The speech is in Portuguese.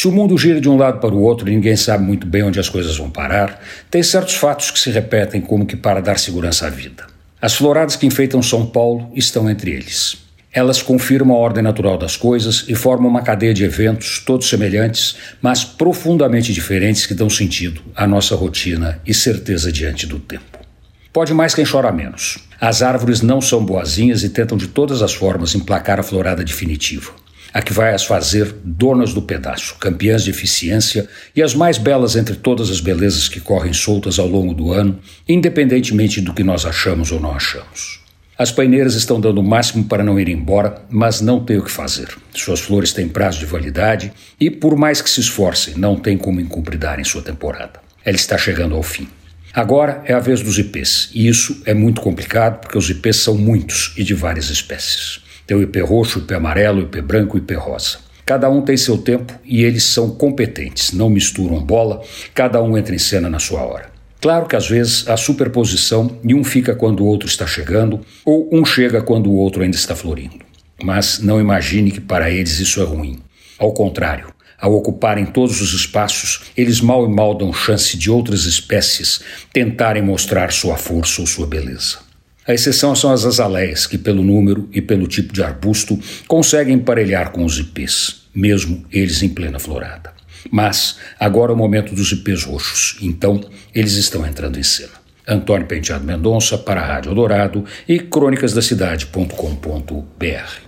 Se o mundo gira de um lado para o outro e ninguém sabe muito bem onde as coisas vão parar, tem certos fatos que se repetem como que para dar segurança à vida. As floradas que enfeitam São Paulo estão entre eles. Elas confirmam a ordem natural das coisas e formam uma cadeia de eventos, todos semelhantes, mas profundamente diferentes, que dão sentido à nossa rotina e certeza diante do tempo. Pode mais quem chora menos. As árvores não são boazinhas e tentam de todas as formas emplacar a florada definitiva a que vai as fazer donas do pedaço, campeãs de eficiência e as mais belas entre todas as belezas que correm soltas ao longo do ano, independentemente do que nós achamos ou não achamos. As paineiras estão dando o máximo para não ir embora, mas não tem o que fazer. Suas flores têm prazo de validade e, por mais que se esforcem, não tem como em sua temporada. Ela está chegando ao fim. Agora é a vez dos ipês, e isso é muito complicado porque os ipês são muitos e de várias espécies. Tem o IP roxo, o IP amarelo, o IP branco e o IP rosa. Cada um tem seu tempo e eles são competentes, não misturam bola, cada um entra em cena na sua hora. Claro que às vezes há superposição e um fica quando o outro está chegando, ou um chega quando o outro ainda está florindo. Mas não imagine que para eles isso é ruim. Ao contrário, ao ocuparem todos os espaços, eles mal e mal dão chance de outras espécies tentarem mostrar sua força ou sua beleza. A exceção são as azaleias, que pelo número e pelo tipo de arbusto conseguem emparelhar com os ipês, mesmo eles em plena florada. Mas agora é o momento dos ipês roxos, então eles estão entrando em cena. Antônio Penteado Mendonça para a Rádio Dourado e crônicasdacidade.com.br.